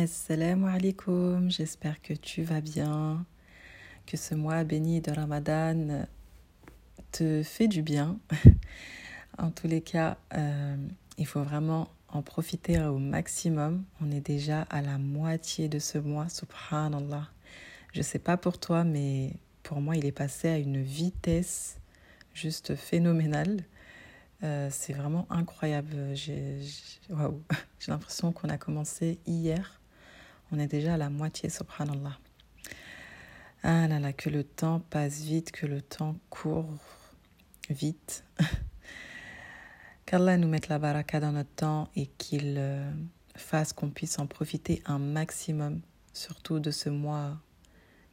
Assalamu alaikum, j'espère que tu vas bien, que ce mois béni de Ramadan te fait du bien. en tous les cas, euh, il faut vraiment en profiter au maximum. On est déjà à la moitié de ce mois, subhanallah. Je sais pas pour toi, mais pour moi, il est passé à une vitesse juste phénoménale. Euh, c'est vraiment incroyable. J'ai l'impression qu'on a commencé hier. On est déjà à la moitié, subhanallah. Ah là là, que le temps passe vite, que le temps court vite. Qu'Allah nous mette la baraka dans notre temps et qu'il euh, fasse qu'on puisse en profiter un maximum, surtout de ce mois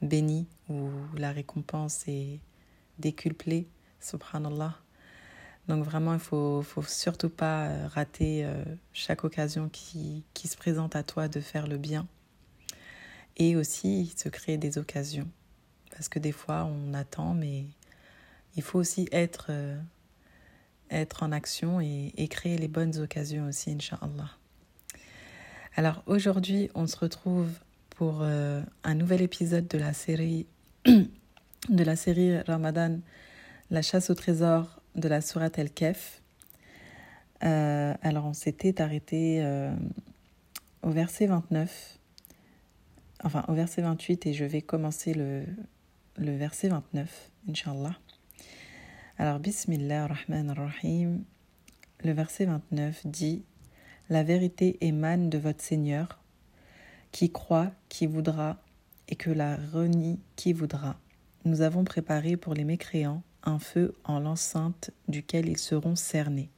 béni où la récompense est décuplée, subhanallah. Donc vraiment, il faut, faut surtout pas rater euh, chaque occasion qui se présente à toi de faire le bien. Et aussi se créer des occasions. Parce que des fois, on attend, mais il faut aussi être, euh, être en action et, créer les bonnes occasions aussi, Inch'Allah. Alors aujourd'hui, on se retrouve pour un nouvel épisode de la série, de la série Ramadan, la chasse au trésor de la Sourate El-Kef. Euh, alors, on s'était arrêté euh, au verset 29, enfin au verset 28, et je vais commencer le, le verset 29, Inch'Allah. Alors, Bismillah ar-Rahman ar-Rahim, le verset 29 dit La vérité émane de votre Seigneur, qui croit, qui voudra, et que la renie qui voudra. Nous avons préparé pour les mécréants un feu en l'enceinte duquel ils seront cernés.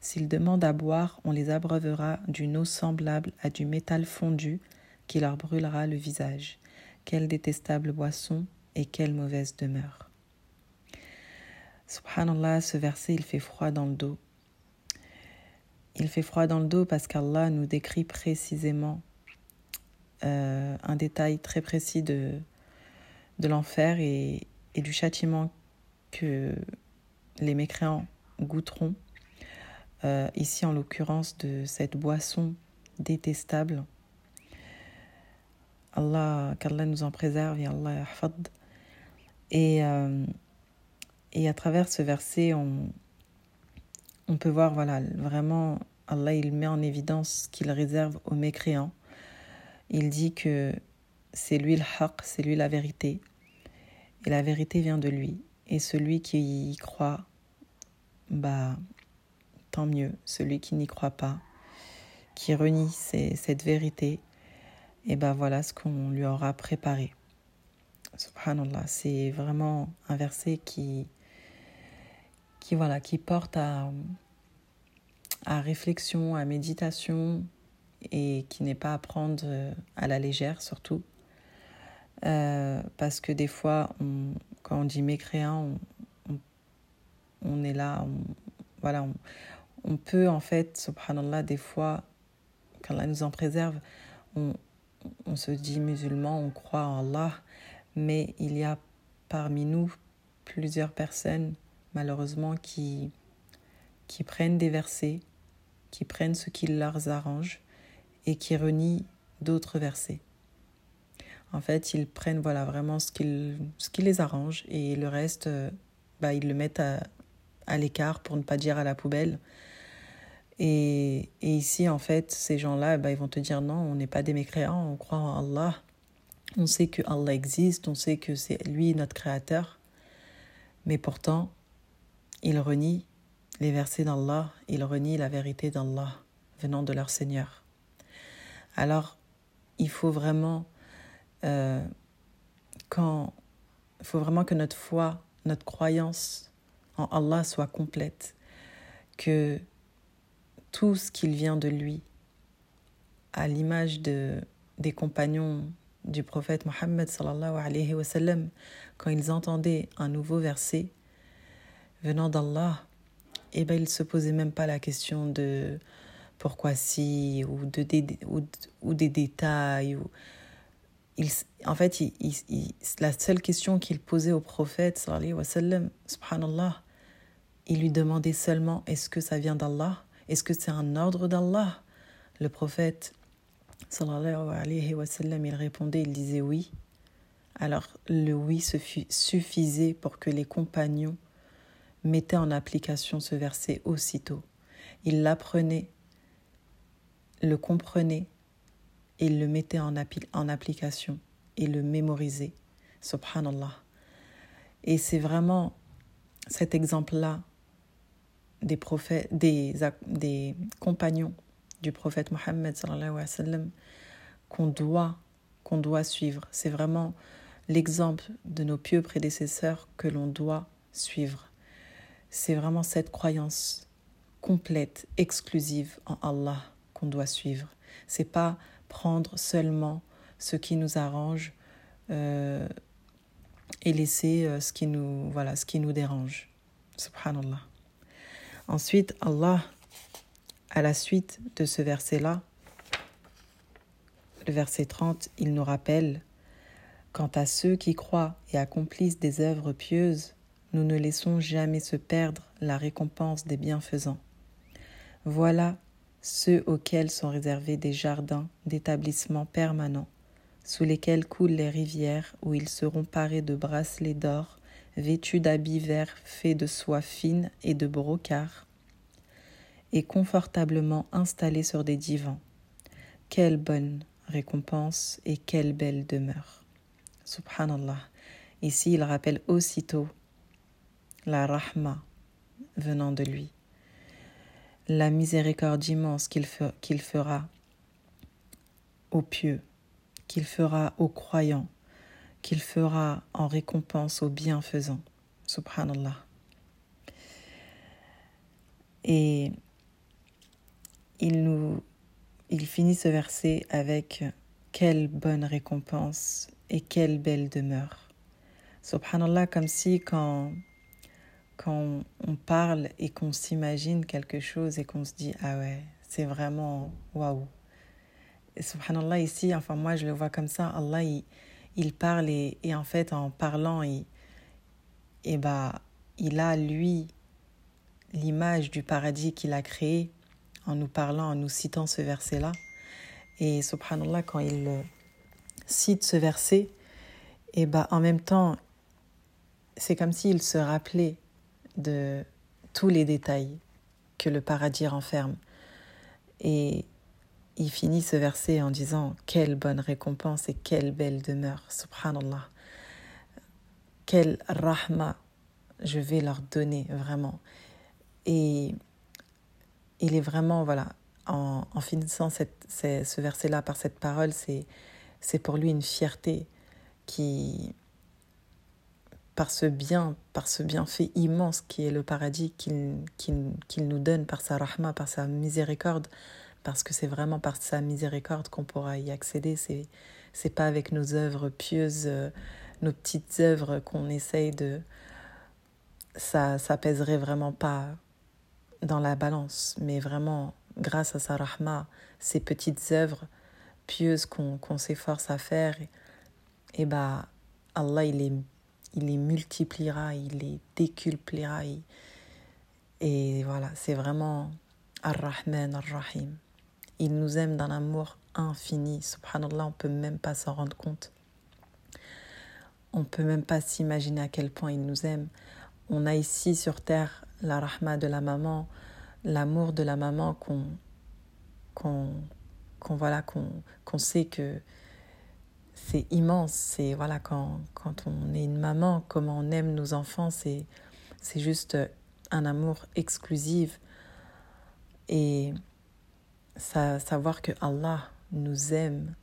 S'ils demandent à boire, on les abreuvera d'une eau semblable à du métal fondu qui leur brûlera le visage. Quelle détestable boisson et quelle mauvaise demeure. Subhanallah, ce verset, il fait froid dans le dos. Il fait froid dans le dos parce qu'Allah nous décrit précisément euh, un détail très précis de, l'enfer et, et du châtiment que les mécréants goûteront, euh, ici en l'occurrence de cette boisson détestable. Allah, qu'Allah nous en préserve et Allah Et, euh, et à travers ce verset, on, on peut voir, voilà, vraiment, Allah, il met en évidence qu'il réserve aux mécréants. Il dit que c'est lui le haq, c'est lui la vérité. Et la vérité vient de lui. Et celui qui y croit, bah, tant mieux. Celui qui n'y croit pas, qui renie cette vérité, et bah voilà ce qu'on lui aura préparé. Subhanallah, c'est vraiment un verset qui, qui, voilà, qui porte à, à réflexion, à méditation, et qui n'est pas à prendre à la légère surtout. Euh, parce que des fois, quand on dit mécréant, on, on, est là, voilà, on, peut en fait, subhanallah, des fois, quand Allah nous en préserve, on, on se dit musulman, on croit en Allah, mais il y a parmi nous plusieurs personnes, malheureusement, qui, qui prennent des versets, qui prennent ce qui leur arrange et qui renient d'autres versets. En fait, ils prennent voilà, vraiment ce, qui les arrange et le reste, euh, bah, ils le mettent à, à l'écart pour ne pas dire à la poubelle. Et, ici, en fait, ces gens-là, bah, ils vont te dire non, on n'est pas des mécréants, on croit en Allah. On sait que Allah existe, on sait que c'est lui notre créateur. Mais pourtant, ils renient les versets d'Allah, ils renient la vérité d'Allah venant de leur Seigneur. Alors, il faut vraiment euh, quand faut vraiment que notre foi, notre croyance en Allah soit complète, que tout ce qu'il vient de lui, à l'image de, des compagnons du prophète Mohammed alayhi quand ils entendaient un nouveau verset venant d'Allah, eh ben, ils ne se posaient même pas la question de pourquoi si ou, de, ou, ou des détails. Ou, il, en fait, il, il, la seule question qu'il posait au prophète, sallallahu wa sallam, subhanallah, il lui demandait seulement est-ce que ça vient d'Allah? Est-ce que c'est un ordre d'Allah? Le prophète, sallallahu alayhi wa il répondait, il disait oui. Alors le oui suffisait pour que les compagnons mettaient en application ce verset aussitôt. Ils l'apprenaient, le comprenaient, et le mettaient en, en application et le mémorisaient. Subhanallah. Et c'est vraiment cet exemple-là des prophètes, des, des compagnons du prophète Mohammed qu'on doit, qu'on doit suivre. C'est vraiment l'exemple de nos pieux prédécesseurs que l'on doit suivre. C'est vraiment cette croyance complète, exclusive en Allah qu'on doit suivre. C'est pas prendre seulement ce qui nous arrange euh, et laisser euh, ce qui nous voilà ce qui nous dérange. Subhanallah. Ensuite, Allah, à la suite de ce verset-là, le verset 30, il nous rappelle Quant à ceux qui croient et accomplissent des œuvres pieuses, nous ne laissons jamais se perdre la récompense des bienfaisants. Voilà ceux auxquels sont réservés des jardins d'établissements permanents, sous lesquels coulent les rivières, où ils seront parés de bracelets d'or, vêtus d'habits verts faits de soie fine et de brocart, et confortablement installés sur des divans. Quelle bonne récompense et quelle belle demeure. Subhanallah. Ici, il rappelle aussitôt la rahma venant de lui la miséricorde immense qu'il fera aux pieux, qu'il fera aux croyants, qu'il fera en récompense aux bienfaisants. Subhanallah. Et il nous il finit ce verset avec quelle bonne récompense et quelle belle demeure. Subhanallah, comme si quand quand on parle et qu'on s'imagine quelque chose et qu'on se dit ah ouais c'est vraiment waouh subhanallah ici enfin moi je le vois comme ça Allah il, parle et, en fait en parlant il, et bah il a lui l'image du paradis qu'il a créé en nous parlant en nous citant ce verset là et subhanallah quand il cite ce verset et bah en même temps c'est comme s'il se rappelait de tous les détails que le paradis renferme. Et il finit ce verset en disant Quelle bonne récompense et quelle belle demeure, subhanallah. Quelle rahma je vais leur donner vraiment. Et il est vraiment, voilà, en, en finissant cette, ce verset-là par cette parole, c'est pour lui une fierté qui, par ce bien, par ce bienfait immense qui est le paradis qu'il nous donne par sa rahma, par sa miséricorde, parce que c'est vraiment par sa miséricorde qu'on pourra y accéder. C'est c'est pas avec nos œuvres pieuses, euh, nos petites œuvres qu'on essaye de ça ça pèserait vraiment pas dans la balance, mais vraiment grâce à sa rahma, ces petites œuvres pieuses qu'on s'efforce à faire, et, et bah Allah il est il les multipliera, il les décuplera. Et voilà, c'est vraiment Ar-Rahman, Ar-Rahim. Il nous aime d'un amour infini. Subhanallah, on ne peut même pas s'en rendre compte. On peut même pas s'imaginer à quel point il nous aime. On a ici sur terre la rahma de la maman, l'amour de la maman qu'on qu'on voilà qu'on sait que c'est immense. C'est voilà quand, quand on est une maman, comment on aime nos enfants, c'est c'est juste un amour exclusif et savoir que Allah nous aime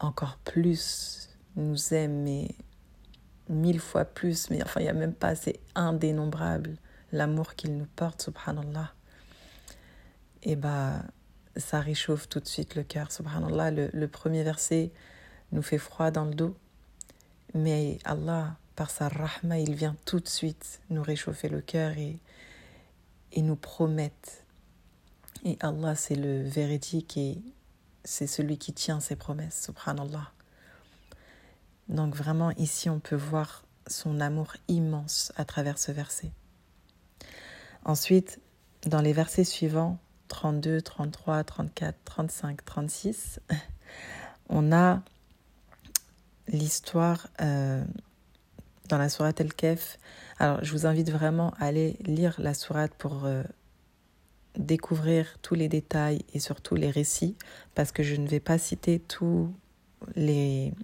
encore plus, nous aime mais mille fois plus, mais enfin il n'y a même pas, c'est indénombrable l'amour qu'il nous porte, subhanallah. Et bah ça réchauffe tout de suite le cœur. Subhanallah, le, le premier verset nous fait froid dans le dos, mais Allah, par sa rahma, il vient tout de suite nous réchauffer le cœur et, et nous promettre. Et Allah, c'est le véridique et c'est celui qui tient ses promesses, subhanallah. Donc vraiment, ici, on peut voir son amour immense à travers ce verset. Ensuite, dans les versets suivants, 32, 33, 34, 35, 36, on a l'histoire euh, dans la sourate El-Kef. Alors, je vous invite vraiment à aller lire la sourate pour euh, découvrir tous les détails et surtout les récits, parce que je ne vais pas citer tous les,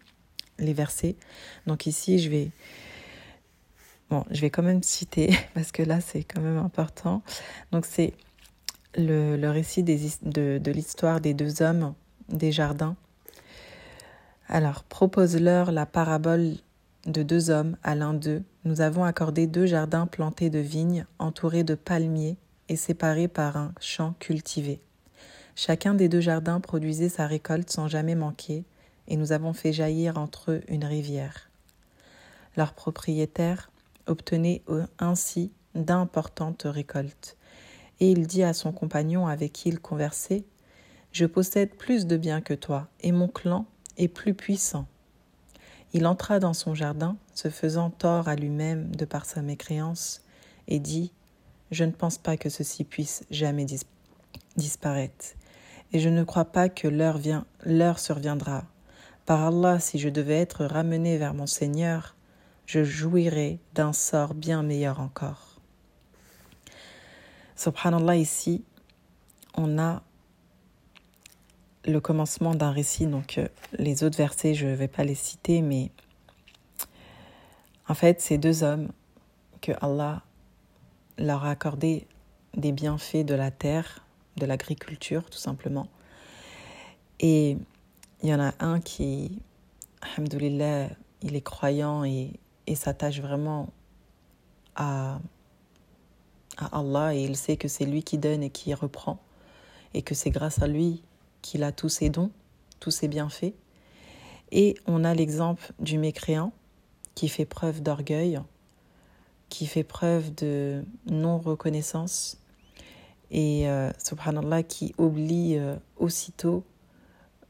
les versets. Donc ici, je vais... Bon, je vais quand même citer, parce que là, c'est quand même important. Donc c'est le, le récit des, de, de l'histoire des deux hommes des jardins. Alors, propose-leur la parabole de deux hommes à l'un d'eux. Nous avons accordé deux jardins plantés de vignes, entourés de palmiers et séparés par un champ cultivé. Chacun des deux jardins produisait sa récolte sans jamais manquer, et nous avons fait jaillir entre eux une rivière. Leur propriétaire obtenait ainsi d'importantes récoltes, et il dit à son compagnon avec qui il conversait Je possède plus de biens que toi, et mon clan est plus puissant. Il entra dans son jardin, se faisant tort à lui-même de par sa mécréance, et dit Je ne pense pas que ceci puisse jamais disparaître, et je ne crois pas que l'heure surviendra. Par Allah, si je devais être ramené vers mon Seigneur, je jouirais d'un sort bien meilleur encore. Subhanallah, ici, on a le commencement d'un récit. Donc, euh, les autres versets, je ne vais pas les citer, mais en fait, ces deux hommes que Allah leur a accordé des bienfaits de la terre, de l'agriculture, tout simplement. Et il y en a un qui, alhamdoulilah, il est croyant et, et s'attache vraiment à, à Allah et il sait que c'est lui qui donne et qui reprend et que c'est grâce à lui qu'il a tous ses dons, tous ses bienfaits. Et on a l'exemple du mécréant qui fait preuve d'orgueil, qui fait preuve de non-reconnaissance et, euh, subhanallah, qui oublie euh, aussitôt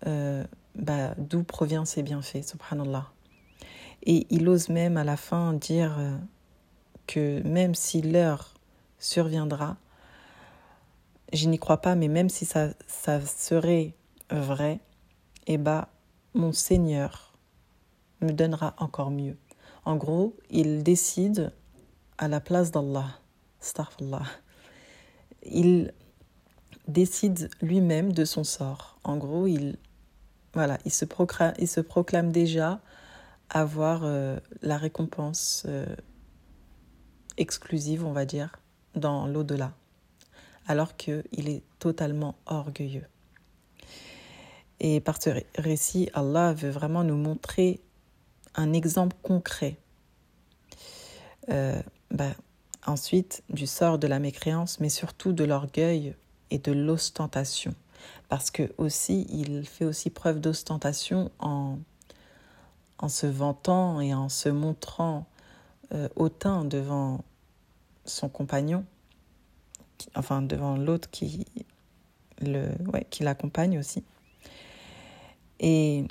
euh, bah, d'où provient ses bienfaits, subhanallah. Et il ose même à la fin dire que même si l'heure surviendra, je n'y crois pas, mais même si ça, ça serait vrai, eh ben, mon Seigneur me donnera encore mieux. En gros, il décide à la place d'Allah. Il décide lui-même de son sort. En gros, il, se proclame déjà avoir euh, la récompense euh, exclusive, on va dire, dans l'au-delà alors qu'il est totalement orgueilleux. Et par ce récit, Allah veut vraiment nous montrer un exemple concret. Euh, bah, ensuite, du sort de la mécréance, mais surtout de l'orgueil et de l'ostentation. Parce que aussi, il fait aussi preuve d'ostentation en, en se vantant et en se montrant euh, hautain devant son compagnon enfin devant l'autre qui le ouais, qui l'accompagne aussi. Et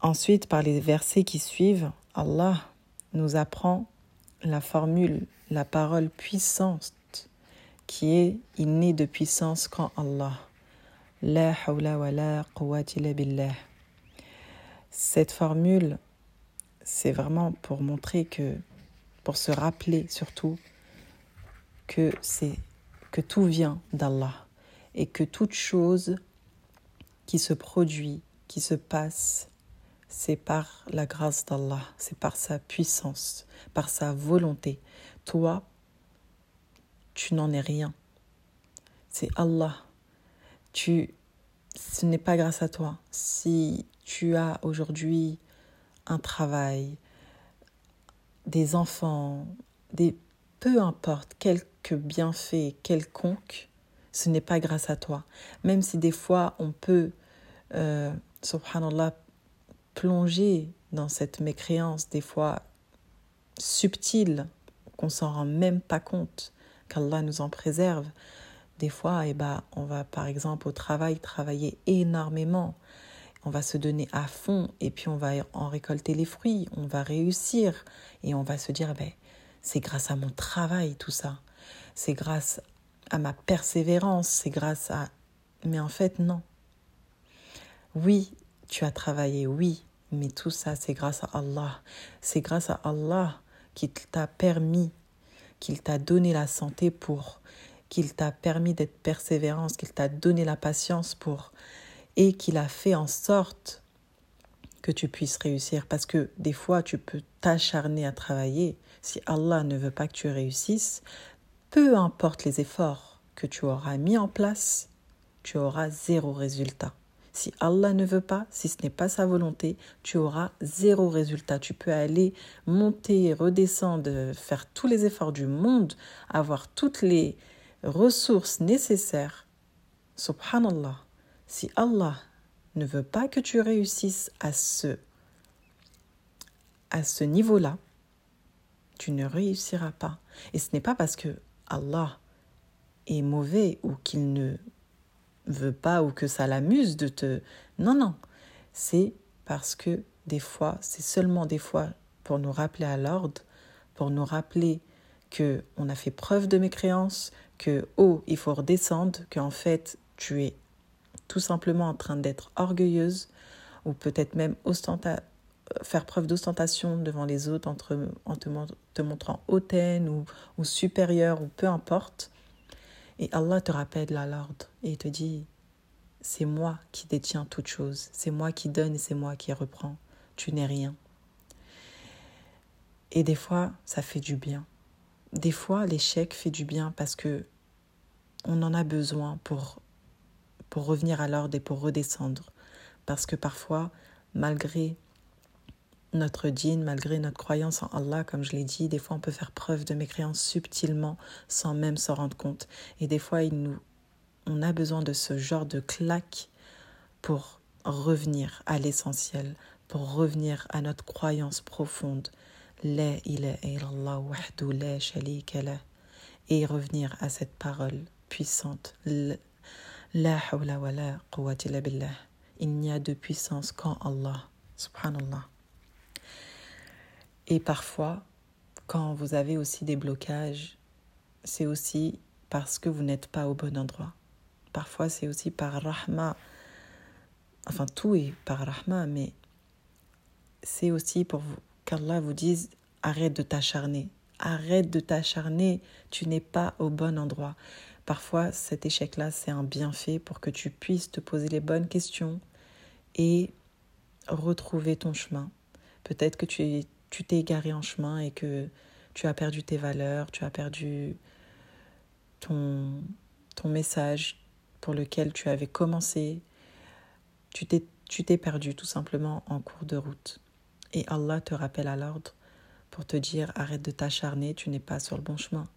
ensuite par les versets qui suivent, Allah nous apprend la formule, la parole puissante qui est n'est de puissance qu'en Allah. La hawla wa la billah. Cette formule, c'est vraiment pour montrer que, pour se rappeler surtout que que tout vient d'Allah et que toute chose qui se produit, qui se passe, c'est par la grâce d'Allah, c'est par sa puissance, par sa volonté. Toi, tu n'en es rien. C'est Allah. Tu ce n'est pas grâce à toi. Si tu as aujourd'hui un travail, des enfants, des peu importe quelque bienfait quelconque, ce n'est pas grâce à toi. Même si des fois on peut, euh, subhanallah, plonger dans cette mécréance, des fois subtile, qu'on s'en rend même pas compte, qu'Allah nous en préserve. Des fois, eh ben, on va par exemple au travail travailler énormément, on va se donner à fond et puis on va en récolter les fruits, on va réussir et on va se dire, ben, c'est grâce à mon travail tout ça. C'est grâce à ma persévérance, c'est grâce à... Mais en fait, non. Oui, tu as travaillé, oui, mais tout ça, c'est grâce à Allah. C'est grâce à Allah qu'il t'a permis, qu'il t'a donné la santé pour, qu'il t'a permis d'être persévérance, qu'il t'a donné la patience pour, et qu'il a fait en sorte que tu puisses réussir. Parce que des fois, tu peux t'acharner à travailler. Si Allah ne veut pas que tu réussisses, peu importe les efforts que tu auras mis en place, tu auras zéro résultat. Si Allah ne veut pas, si ce n'est pas sa volonté, tu auras zéro résultat. Tu peux aller monter, redescendre, faire tous les efforts du monde, avoir toutes les ressources nécessaires. Subhanallah. Si Allah ne veut pas que tu réussisses à ce, à ce niveau-là, tu ne réussiras pas. Et ce n'est pas parce que Allah est mauvais ou qu'il ne veut pas ou que ça l'amuse de te... Non, non. C'est parce que des fois, c'est seulement des fois pour nous rappeler à l'ordre, pour nous rappeler que on a fait preuve de mécréance, que oh, il faut redescendre, qu'en fait, tu es tout simplement en train d'être orgueilleuse ou peut-être même ostenta faire preuve d'ostentation devant les autres en te, te montrant hautaine ou, ou supérieure ou peu importe. Et Allah te rappelle à l'ordre et te dit, c'est moi qui détiens toute chose, c'est moi qui donne et c'est moi qui reprends, tu n'es rien. Et des fois, ça fait du bien. Des fois, l'échec fait du bien parce que on en a besoin pour, pour revenir à l'ordre et pour redescendre. Parce que parfois, malgré notre dîne, malgré notre croyance en Allah, comme je l'ai dit, des fois on peut faire preuve de mécréance subtilement sans même s'en rendre compte. Et des fois, il nous, on a besoin de ce genre de claque pour revenir à l'essentiel, pour revenir à notre croyance profonde. La ilaha illallah la Et revenir à cette parole puissante. La hawla wa la billah. Il n'y a de puissance qu'en Allah. Subhanallah. Et parfois, quand vous avez aussi des blocages, c'est aussi parce que vous n'êtes pas au bon endroit. Parfois, c'est aussi par rahma. Enfin, tout est par rahma, mais c'est aussi pour qu'Allah vous dise arrête de t'acharner. Arrête de t'acharner, tu n'es pas au bon endroit. Parfois, cet échec-là, c'est un bienfait pour que tu puisses te poser les bonnes questions et retrouver ton chemin. Peut-être que tu tu t'es égaré en chemin et que tu as perdu tes valeurs, tu as perdu ton, message pour lequel tu avais commencé, tu t'es, tu t'es perdu tout simplement en cours de route. Et Allah te rappelle à l'ordre pour te dire arrête de t'acharner, tu n'es pas sur le bon chemin.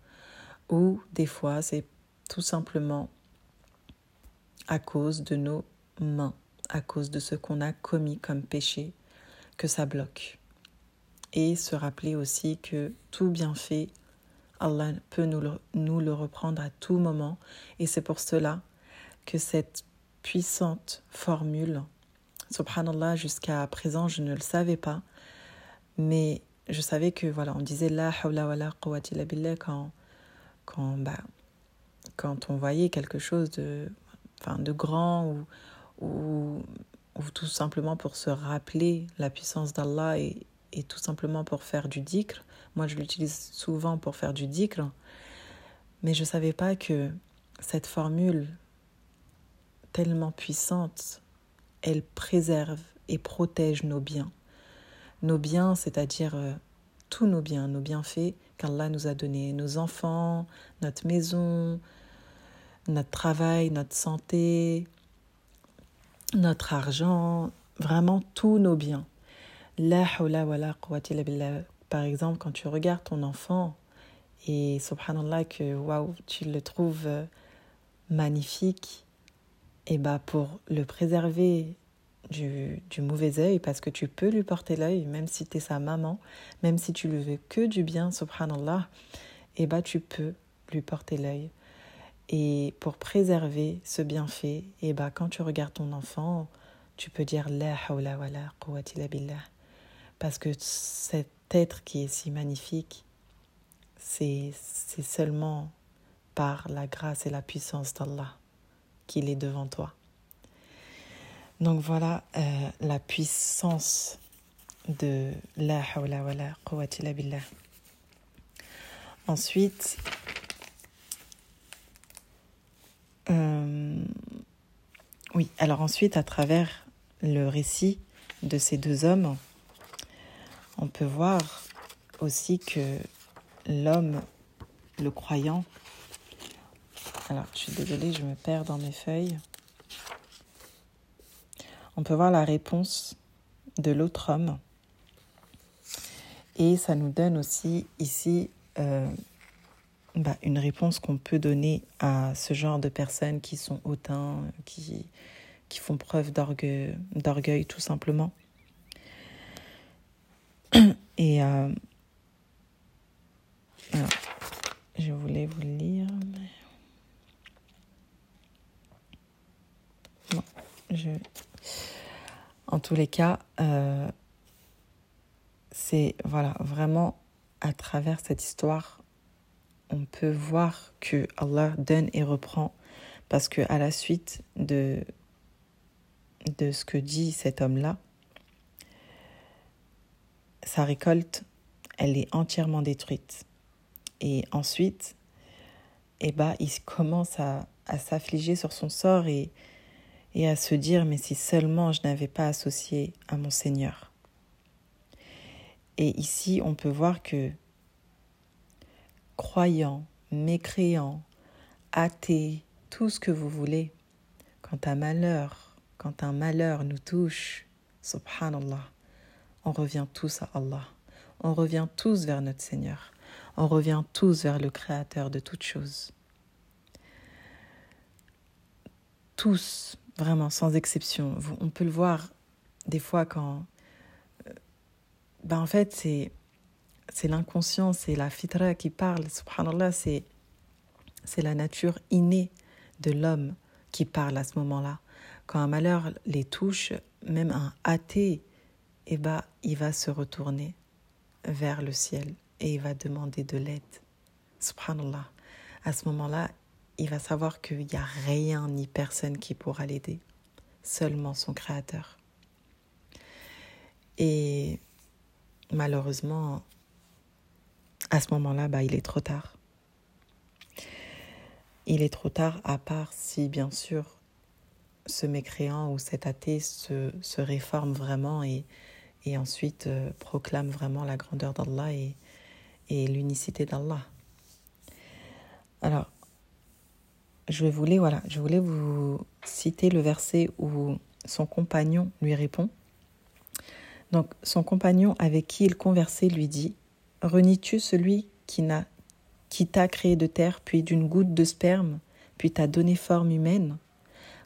Ou des fois, c'est tout simplement à cause de nos mains, à cause de ce qu'on a commis comme péché, que ça bloque et se rappeler aussi que tout bienfait, Allah peut nous le, reprendre à tout moment. Et c'est pour cela que cette puissante formule, subhanallah, jusqu'à présent, je ne le savais pas, mais je savais que, voilà, on disait la hawla wa la quwwata quand, quand, bah, quand on voyait quelque chose de, enfin, de grand ou, ou, ou tout simplement pour se rappeler la puissance d'Allah et tout simplement pour faire du dhikr. Moi, je l'utilise souvent pour faire du dhikr. Mais je ne savais pas que cette formule tellement puissante, elle préserve et protège nos biens. Nos biens, c'est-à-dire euh, tous nos biens, nos bienfaits qu'Allah nous a donnés, nos enfants, notre maison, notre travail, notre santé, notre argent, vraiment tous nos biens. La hawla wa la. Par exemple, quand tu regardes ton enfant et subhanallah que waouh, tu le trouves euh, magnifique, et bah pour le préserver du, du mauvais œil, parce que tu peux lui porter l'œil, même si tu es sa maman, même si tu lui veux que du bien, subhanallah, et bah tu peux lui porter l'œil. Et pour préserver ce bienfait, et bah quand tu regardes ton enfant, tu peux dire la hawla wa la billah parce que cet être qui est si magnifique, c'est seulement par la grâce et la puissance d'Allah qu'il est devant toi. Donc voilà euh, la puissance de la hawla wa la quwwata billah. Ensuite, euh, oui, alors ensuite, à travers le récit de ces deux hommes, on peut voir aussi que l'homme, le croyant, alors je suis désolée, je me perds dans mes feuilles. On peut voir la réponse de l'autre homme. Et ça nous donne aussi ici euh, bah, une réponse qu'on peut donner à ce genre de personnes qui sont hautains, qui, qui font preuve d'orgueil tout simplement. Et euh, je voulais vous lire. En tous les cas, euh, c'est voilà vraiment à travers cette histoire, on peut voir que Allah donne et reprend parce que à la suite de ce que dit cet homme-là, sa récolte, elle est entièrement détruite. Et ensuite, eh ben, il commence à, s'affliger sur son sort et, et à se dire, mais si seulement je n'avais pas associé à mon Seigneur. Et ici, on peut voir que croyant, mécréant, athée, tout ce que vous voulez, quand un malheur, quand un malheur nous touche, subhanallah, on revient tous à Allah. On revient tous vers notre Seigneur. On revient tous vers le Créateur de toutes choses. Tous, vraiment, sans exception. On peut le voir des fois quand... Euh, ben en fait, c'est, c'est l'inconscient, c'est la fitra qui parle. Subhanallah, c'est, c'est la nature innée de l'homme qui parle à ce moment-là. Quand un malheur les touche, même un athée, eh ben, il va se retourner vers le ciel et il va demander de l'aide. Subhanallah. À ce moment-là, il va savoir qu'il n'y a rien ni personne qui pourra l'aider, seulement son Créateur. Et malheureusement, à ce moment-là, bah, il est trop tard. Il est trop tard, à part si, bien sûr, ce mécréant ou cet athée se, se réforme vraiment et, et ensuite euh, proclame vraiment la grandeur d'Allah et, l'unicité d'Allah. Alors, je voulais, voilà, je voulais vous citer le verset où son compagnon lui répond. Donc, son compagnon avec qui il conversait lui dit Renies-tu celui qui n'a qui t'a créé de terre, puis d'une goutte de sperme, puis t'a donné forme humaine?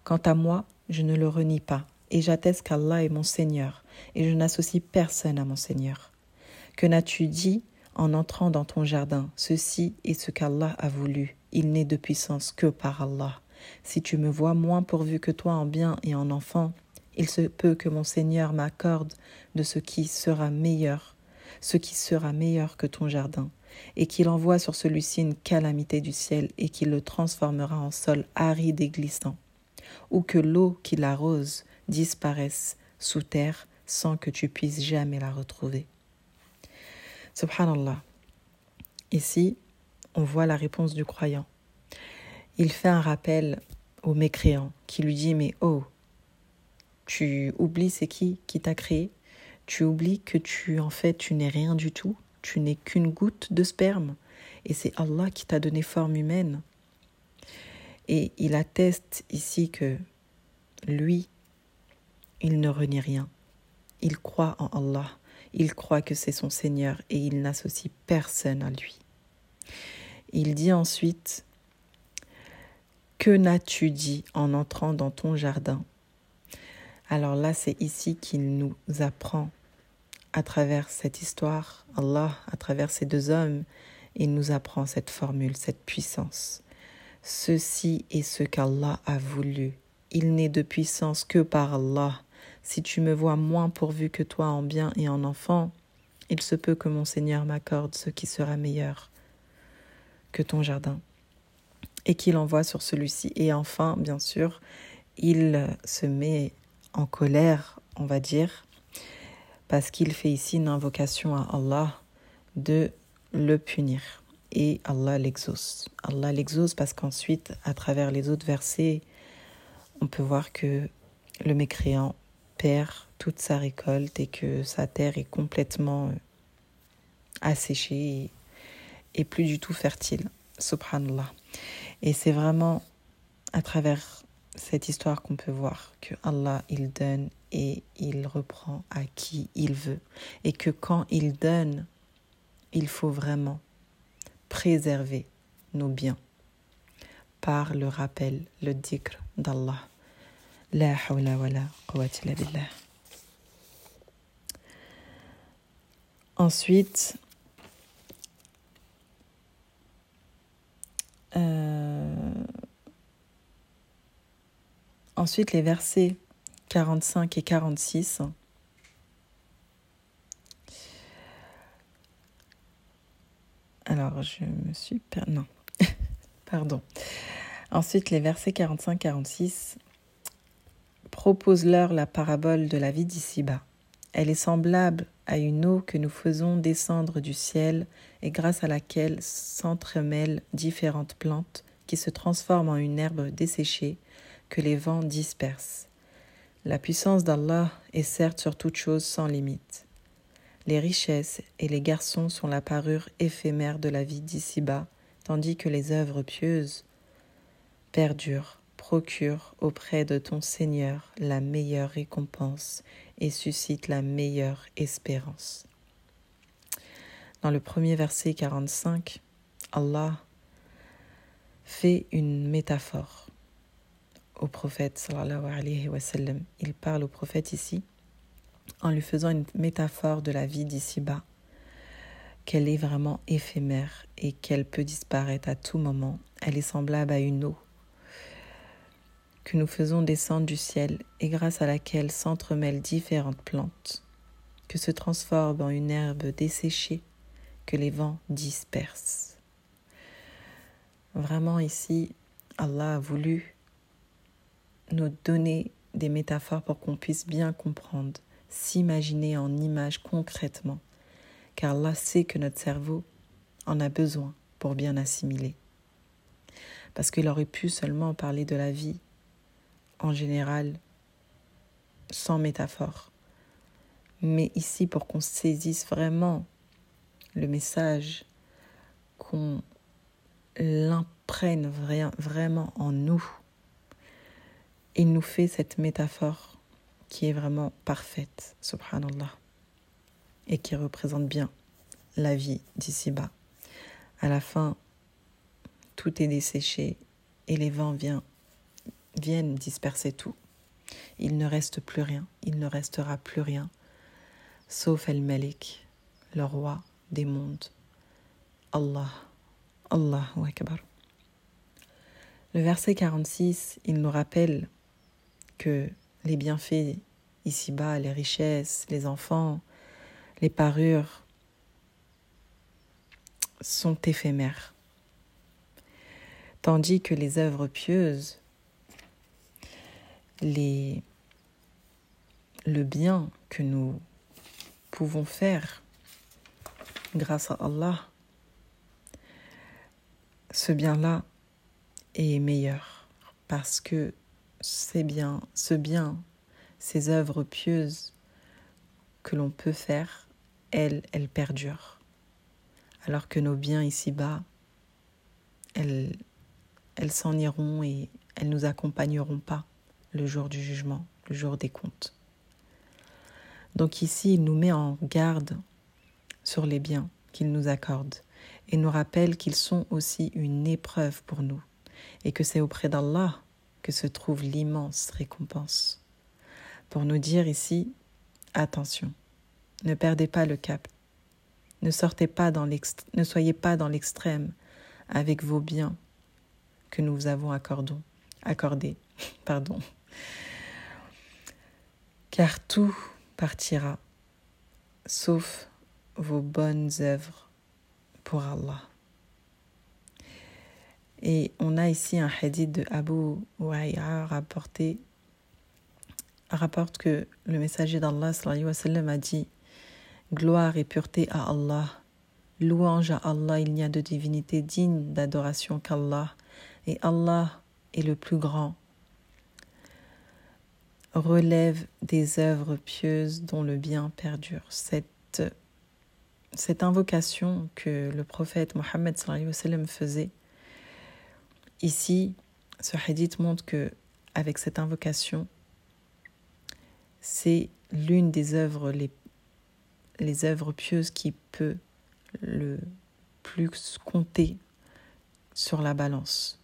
Quant à moi, je ne le renie pas, et j'atteste qu'Allah est mon Seigneur, et je n'associe personne à mon Seigneur. Que n'as-tu dit en entrant dans ton jardin Ceci est ce qu'Allah a voulu. Il n'est de puissance que par Allah. Si tu me vois moins pourvu que toi en bien et en enfant, il se peut que mon Seigneur m'accorde de ce qui sera meilleur, ce qui sera meilleur que ton jardin, et qu'il envoie sur celui-ci une calamité du ciel et qu'il le transformera en sol aride et glissant, ou que l'eau qui l'arrose disparaisse sous terre sans que tu puisses jamais la retrouver. Subhanallah. Ici, on voit la réponse du croyant. Il fait un rappel au mécréant qui lui dit Mais oh, tu oublies c'est qui qui t'a créé? Tu oublies que tu, en fait, tu n'es rien du tout Tu n'es qu'une goutte de sperme et c'est Allah qui t'a donné forme humaine. Et il atteste ici que lui, il ne renie rien. Il croit en Allah. Il croit que c'est son Seigneur et il n'associe personne à lui. Il dit ensuite Que n'as-tu dit en entrant dans ton jardin? Alors là, c'est ici qu'il nous apprend à travers cette histoire, Allah, à travers ces deux hommes, il nous apprend cette formule, cette puissance. Ceci est ce qu'Allah a voulu. Il n'est de puissance que par Allah. Si tu me vois moins pourvu que toi en bien et en enfant, il se peut que mon Seigneur m'accorde ce qui sera meilleur que ton jardin. et qu'il envoie sur celui-ci. Et enfin, bien sûr, il se met en colère, on va dire, parce qu'il fait ici une invocation à Allah de le punir. Et Allah l'exauce. Allah l'exauce parce qu'ensuite, à travers les autres versets, on peut voir que le mécréant perd toute sa récolte et que sa terre est complètement euh, asséchée et, plus du tout fertile. Subhanallah. Et c'est vraiment à travers cette histoire qu'on peut voir que Allah, il donne et il reprend à qui il veut. Et que quand il donne, il faut vraiment préserver nos biens par le rappel, le dhikr d'Allah. La hawla wa la billah. Ensuite, euh, ensuite les versets 45 et 46. Alors, je me suis... Per... Non, pardon. Ensuite, les versets 45-46 proposent-leur la parabole de la vie d'ici-bas. Elle est semblable à une eau que nous faisons descendre du ciel et grâce à laquelle s'entremêlent différentes plantes qui se transforment en une herbe desséchée que les vents dispersent. La puissance d'Allah est certes sur toute chose sans limite. Les richesses et les garçons sont la parure éphémère de la vie d'ici-bas, tandis que les œuvres pieuses perdurent, procurent auprès de ton Seigneur la meilleure récompense et suscite la meilleure espérance. Dans le premier verset 45, Allah fait une métaphore au prophète. Il parle au prophète ici en lui faisant une métaphore de la vie d'ici-bas, qu'elle est vraiment éphémère et qu'elle peut disparaître à tout moment. Elle est semblable à une eau que nous faisons descendre du ciel et grâce à laquelle s'entremêlent différentes plantes, que se transforment en une herbe desséchée que les vents dispersent. Vraiment ici, Allah a voulu nous donner des métaphores pour qu'on puisse bien comprendre, s'imaginer en images concrètement, car Allah sait que notre cerveau en a besoin pour bien assimiler. Parce qu'il aurait pu seulement parler de la vie en général sans métaphore. Mais ici, pour qu'on saisisse vraiment le message, qu'on l'imprègne vraiment en nous, il nous fait cette métaphore qui est vraiment parfaite, subhanallah, et qui représente bien la vie d'ici-bas. À la fin, tout est desséché et les vents viennent viennent disperser tout. Il ne reste plus rien, il ne restera plus rien, sauf El-Malik, le roi des mondes. Allah, Allahu Akbar. Le verset 46, il nous rappelle que les bienfaits ici-bas, les richesses, les enfants, les parures sont éphémères, tandis que les œuvres pieuses le bien que nous pouvons faire grâce à Allah, ce bien-là est meilleur parce que c'est bien, ce bien, ces œuvres pieuses que l'on peut faire, elles, elles perdurent. Alors que nos biens ici-bas, elles, elles s'en iront et elles nous accompagneront pas le jour du jugement, le jour des comptes. Donc ici, il nous met en garde sur les biens qu'il nous accorde et nous rappelle qu'ils sont aussi une épreuve pour nous et que c'est auprès d'Allah que se trouve l'immense récompense. Pour nous dire ici, attention, ne perdez pas le cap, ne sortez pas dans soyez pas dans l'extrême avec vos biens que nous vous avons accordés. accordés. Pardon car tout partira, sauf vos bonnes œuvres pour Allah. Et on a ici un hadith de Abu Wa'ira rapporté, rapporte que le messager d'Allah a dit Gloire et pureté à Allah, louange à Allah, il n'y a de divinité digne d'adoration qu'Allah, et Allah est le plus grand. Relève des œuvres pieuses dont le bien perdure. Cette, cette invocation que le prophète Mohammed faisait Ici, ce hadith montre que avec cette invocation, c'est l'une des œuvres les, les œuvres pieuses qui peut le plus compter sur la balance.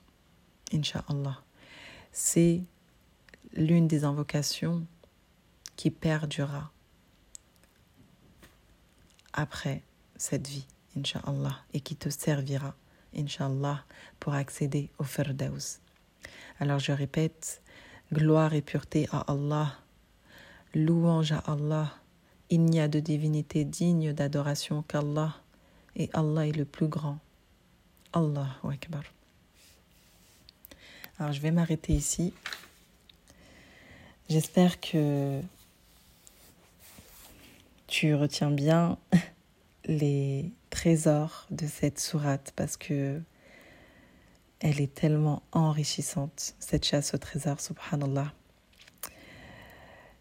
Inch'Allah. C'est l'une des invocations qui perdurera après cette vie, Inch'Allah, et qui te servira Inch'Allah, pour accéder au Firdaus. Alors je répète, gloire et pureté à Allah, louange à Allah, il n'y a de divinité digne d'adoration qu'Allah, et Allah est le plus grand. Allahu Akbar. Alors je vais m'arrêter ici. J'espère que tu retiens bien les trésors de cette sourate parce que elle est tellement enrichissante, cette chasse au trésor, subhanallah.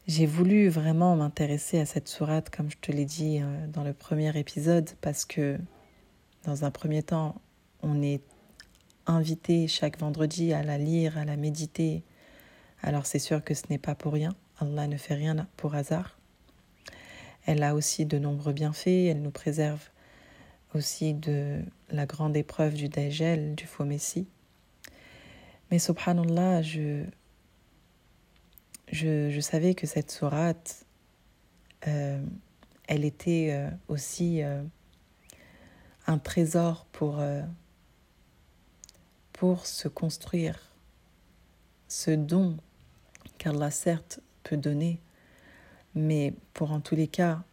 J'ai voulu vraiment m'intéresser à cette sourate, comme je te l'ai dit euh, dans le premier épisode, parce que dans un premier temps, on est invité chaque vendredi à la lire, à la méditer. Alors c'est sûr que ce n'est pas pour rien. Allah ne fait rien pour hasard. Elle a aussi de nombreux bienfaits. Elle nous préserve aussi de la grande épreuve du Dajjal, du faux Messie. Mais subhanallah, je, je, savais que cette sourate, euh, elle était euh, aussi euh, un trésor pour, pour se construire, ce don qu'Allah certes peut donner, mais pour en tous les cas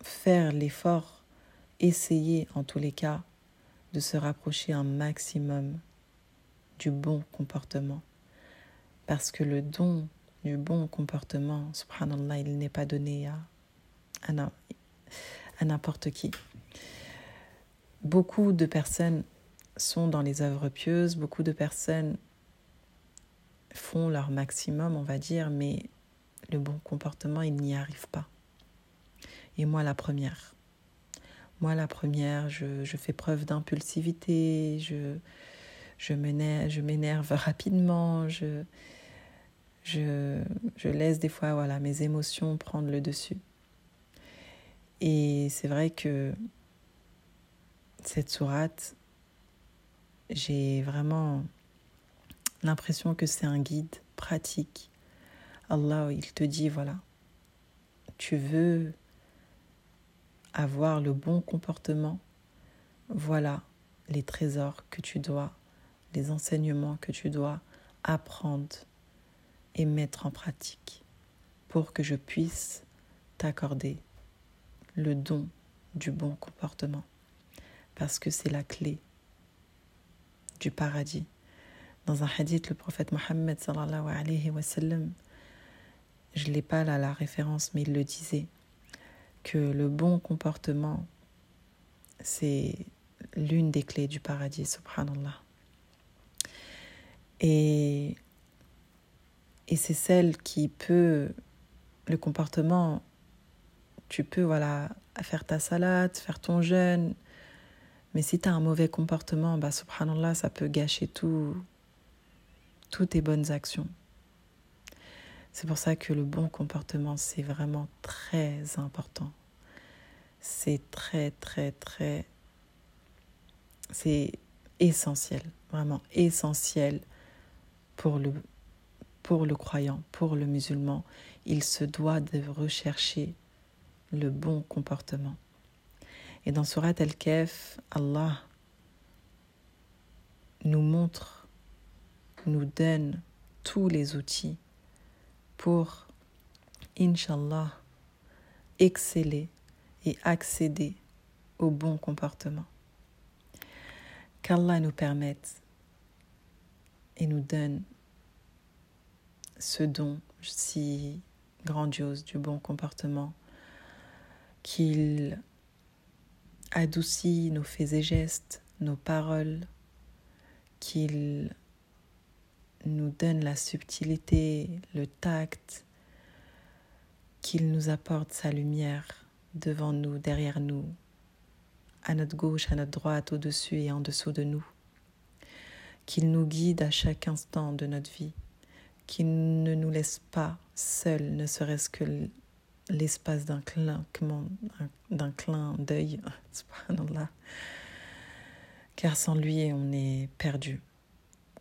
faire l'effort essayer en tous les cas de se rapprocher un maximum du bon comportement. Parce que le don du bon comportement, subhanallah, il n'est pas donné à, à n'importe qui. Beaucoup de personnes sont dans les œuvres pieuses, beaucoup de personnes font leur maximum, on va dire, mais le bon comportement, ils n'y arrivent pas. Et moi, la première. Moi, la première, je, fais preuve d'impulsivité, je, je m'énerve rapidement, je, je, je, laisse des fois voilà, mes émotions prendre le dessus. Et c'est vrai que cette sourate, j'ai vraiment l'impression que c'est un guide pratique. Allah, il te dit, voilà, tu veux avoir le bon comportement, voilà les trésors que tu dois, les enseignements que tu dois apprendre et mettre en pratique pour que je puisse t'accorder le don du bon comportement. Parce que c'est la clé du paradis. Dans un hadith, le prophète Mohammed sallallahu alayhi wa sallam, je l'ai pas là la référence, mais il le disait que le bon comportement, c'est l'une des clés du paradis, subhanallah. Et, et c'est celle qui peut, le comportement, tu peux voilà, faire ta salade, faire ton jeûne, mais si tu as un mauvais comportement, bah, subhanallah, ça peut gâcher tout, toutes tes bonnes actions. C'est pour ça que le bon comportement, c'est vraiment très important. C'est très, très, très... C'est essentiel, vraiment essentiel pour le, pour le croyant, pour le musulman. Il se doit de rechercher le bon comportement. Et dans Surat Al-Kaf, Allah nous montre, nous donne tous les outils pour, Inch'Allah, exceller et accéder au bon comportement. Qu'Allah nous permette et nous donne ce don si grandiose du bon comportement, qu'il adoucit nos faits et gestes, nos paroles, qu'il nous donne la subtilité, le tact, qu'il nous apporte sa lumière devant nous, derrière nous, à notre gauche, à notre droite, au-dessus et en dessous de nous, qu'il nous guide à chaque instant de notre vie, qu'il ne nous laisse pas seuls, ne serait-ce que l'espace d'un d'un clin d'œil, car sans lui on est perdu,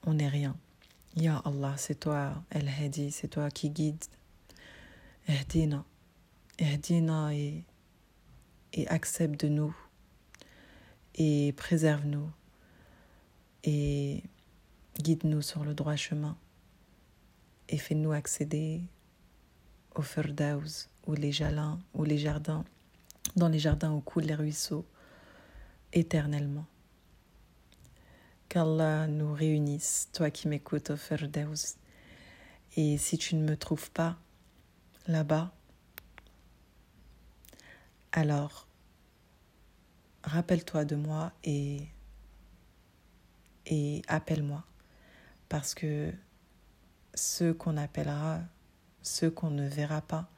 on n'est rien. Ya Allah, c'est toi El Hadi, c'est toi qui guide. Ehdina, Ehdina et, et accepte de nous et préserve-nous et guide-nous sur le droit chemin et fais-nous accéder au Firdaus ou les jalins ou les jardins, dans les jardins où coulent les ruisseaux éternellement. Qu'Allah nous réunisse, toi qui m'écoutes au Firdaus. Et si tu ne me trouves pas là-bas, alors rappelle-toi de moi et, et appelle-moi. Parce que ceux qu'on appellera, ceux qu'on ne verra pas,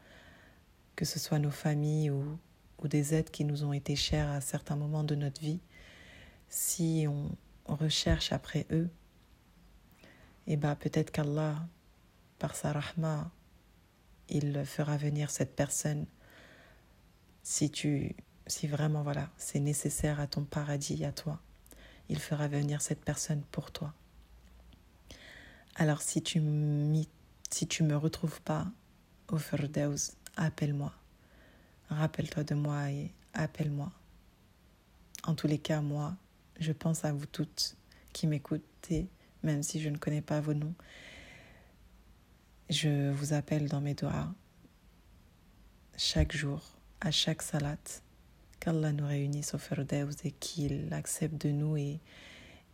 que ce soit nos familles ou, ou des êtres qui nous ont été chers à certains moments de notre vie, si on, recherche après eux, et eh ben peut-être qu'Allah, par sa rahma, il fera venir cette personne si tu si vraiment voilà, c'est nécessaire à ton paradis, à toi. Il fera venir cette personne pour toi. Alors si tu si tu me retrouves pas au Firdaus, appelle-moi. Rappelle-toi de moi et appelle-moi. En tous les cas, moi, je pense à vous toutes qui m'écoutez, même si je ne connais pas vos noms. Je vous appelle dans mes doigts chaque jour, à chaque salat, qu'Allah nous réunisse au Firdaus et qu'il accepte de nous et,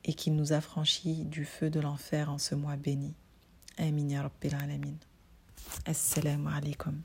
et qu'il nous affranchit du feu de l'enfer en ce mois béni. Amin ya Rabbil Alamin. Assalamu alaikum.